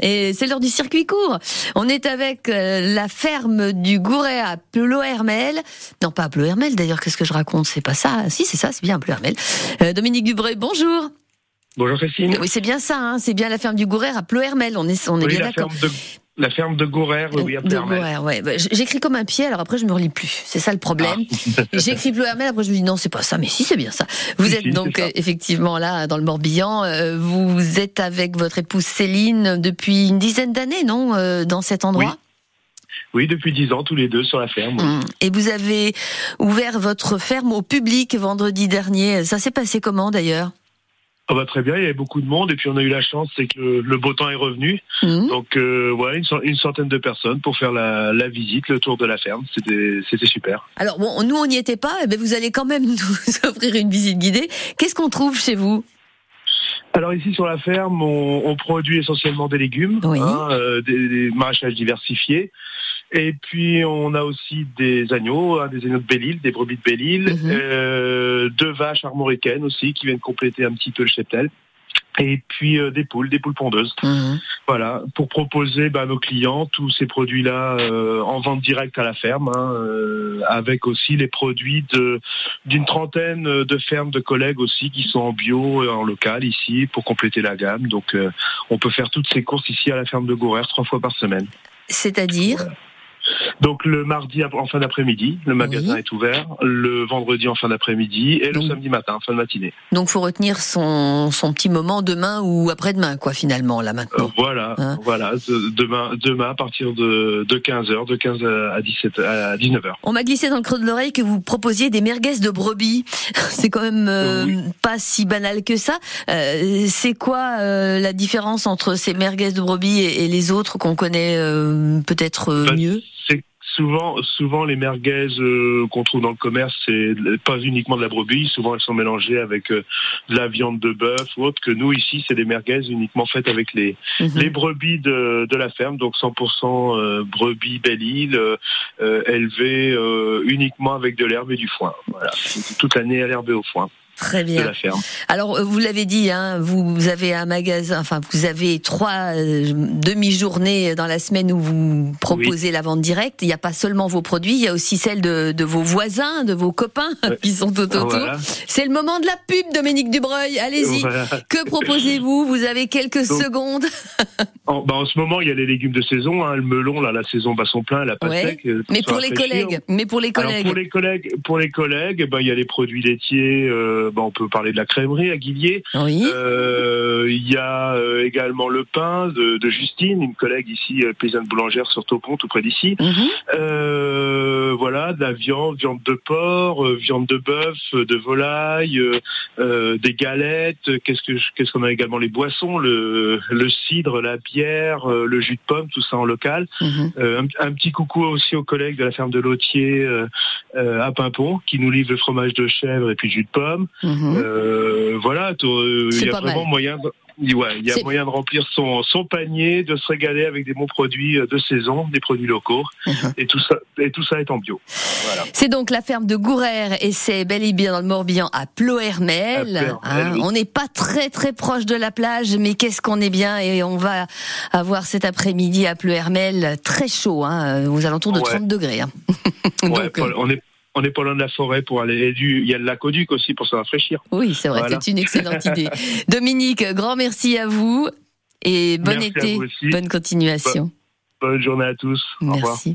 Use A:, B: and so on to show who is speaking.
A: Et c'est l'heure du circuit court. On est avec euh, la ferme du Gouret à Plohermel. Non, pas à Plohermel d'ailleurs, qu'est-ce que je raconte? C'est pas ça. Si, c'est ça, c'est bien Plohermel. Euh, Dominique Dubreuil, bonjour.
B: Bonjour Christine.
A: Oui, c'est bien ça, hein, c'est bien la ferme du Gouret à Plohermel. On est, on est
B: Oui,
A: bien d'accord.
B: de, la ferme de Gourer, oui, à
A: ouais. Bah, J'écris comme un pied, alors après je me relis plus. C'est ça le problème. J'écris Plohermel, après je me dis non, c'est pas ça, mais si, c'est bien ça. Vous
B: Si,
A: êtes
B: si,
A: donc euh, effectivement là dans le Morbihan. euh, Vous êtes avec votre épouse Céline depuis une dizaine d'années, non, euh, dans cet endroit?
B: Oui, depuis dix ans, tous les deux sur la ferme. oui.
A: Hum. Et vous avez ouvert votre ferme au public vendredi dernier. Ça s'est passé comment d'ailleurs?
B: Ah bah, très bien, il y avait beaucoup de monde et puis on a eu la chance, c'est que le, le beau temps est revenu.
A: Hum.
B: Donc euh, voilà, une, cent- une centaine de personnes pour faire la, la visite, le tour de la ferme. C'était super.
A: Alors bon, nous on n'y était pas, mais vous allez quand même nous offrir une visite guidée. Qu'est-ce qu'on trouve chez vous?
B: Alors ici sur la ferme, on, on produit essentiellement des légumes,
A: Oui.
B: hein, euh, des, des maraîchages diversifiés. Et puis on a aussi des agneaux, hein, des agneaux de Belle-Île, des brebis de Belle-Île,
A: Mhm.
B: euh, deux vaches armoricaines aussi qui viennent compléter un petit peu le cheptel. Et puis euh, des poules, des poules pondeuses.
A: Hum.
B: Voilà, pour proposer bah, à nos clients tous ces produits-là euh, en vente directe à la ferme, hein, euh, avec aussi les produits d'une trentaine de fermes de collègues aussi qui sont en bio et en local ici pour compléter la gamme. Donc on peut faire toutes ces courses ici à la ferme de Gourer trois fois par semaine.
A: C'est-à-dire
B: Donc le mardi en fin d'après-midi, le magasin
A: Oui.
B: est ouvert, le vendredi en fin d'après-midi et le samedi matin fin de matinée.
A: Donc faut retenir son, son petit moment demain ou après-demain, quoi, finalement, là
B: Euh,
A: maintenant.
B: voilà,
A: Hein.
B: voilà, de- demain, demain à partir de, de 15h, de 15 à 17 à 19h.
A: On m'a glissé dans le creux de l'oreille que vous proposiez des merguez de brebis. C'est quand même euh,
B: Oui.
A: pas si banal que ça. Euh, c'est quoi euh, la différence entre ces merguez de brebis et, et les autres qu'on connaît euh, peut-être euh,
B: Bah,
A: mieux?
B: Souvent, souvent les merguez euh, qu'on trouve dans le commerce, c'est pas uniquement de la brebis. Souvent, elles sont mélangées avec euh, de la viande de bœuf ou autre. Que nous ici, c'est des merguez uniquement faites avec les
A: Mhm.
B: les brebis de, de la ferme, donc 100% euh, brebis Belle-Île, euh, euh, élevées uniquement avec de l'herbe et du foin. Voilà, toute l'année à l'herbe et au foin
A: Très
B: de
A: bien.
B: la ferme.
A: Alors, euh, vous l'avez dit, hein, vous avez un magasin, enfin, vous avez trois euh, demi-journées dans la semaine où vous proposez la vente directe. Il n'y a pas seulement vos produits, il y a aussi celle de, de vos voisins, de vos copains
B: Ouais.
A: qui sont tout autour.
B: Voilà.
A: C'est le moment de la pub, Dominique Dubreuil. Allez-y.
B: Voilà.
A: Que proposez-vous? Vous avez quelques
B: Donc,
A: secondes.
B: En, bah, en ce moment, il y a les légumes de saison. Hein, le melon, là, la saison bat son plein, elle a pas
A: Ouais.
B: sec. euh,
A: Mais pour les
B: rafraîchir.
A: collègues, mais pour les
B: Alors
A: collègues.
B: pour les collègues, pour les collègues, ben il y a les produits laitiers. euh, ben, on peut parler de la crèmerie à Guillier.
A: Oui.
B: Euh, Il y a euh, également le pain de, de Justine, une collègue ici euh, paysanne boulangère sur Taupont, tout près d'ici.
A: Mhm.
B: Euh, voilà, de la viande, viande de porc, viande de bœuf, de volaille, des galettes. Qu'est-ce que qu'est-ce qu'on a également les boissons, le, le cidre, la bière, euh, le jus de pomme, tout ça en local.
A: Mhm.
B: Euh, un, un petit coucou aussi aux collègues de la ferme de Lautier euh, à Pimpon qui nous livrent le fromage de chèvre et puis le jus de pomme.
A: Mhm.
B: Voilà, il y a vraiment
A: mal.
B: moyen. De... Ouais, il y a moyen de remplir son, son panier, de se régaler avec des bons produits euh, de saison, des produits locaux,
A: Mhm.
B: et tout ça, et tout ça est en bio. Voilà.
A: C'est donc la ferme de Gourère et c'est bel et bien dans le Morbihan à Plohermel. Hein.
B: oui.
A: On n'est pas très très proche de la plage, mais qu'est-ce qu'on est bien et on va avoir cet après-midi à Plohermel très chaud, hein, aux alentours de
B: Ouais.
A: 30 degrés. hein.
B: Ouais, on est on est pas loin de la forêt pour aller. du- Il y a le lac Auduc aussi pour se rafraîchir.
A: oui, c'est vrai,
B: Voilà.
A: c'est une excellente idée. Dominique, grand merci à vous et bon
B: Merci
A: été, bonne continuation.
B: Bonne journée à tous. Au revoir.
A: Merci.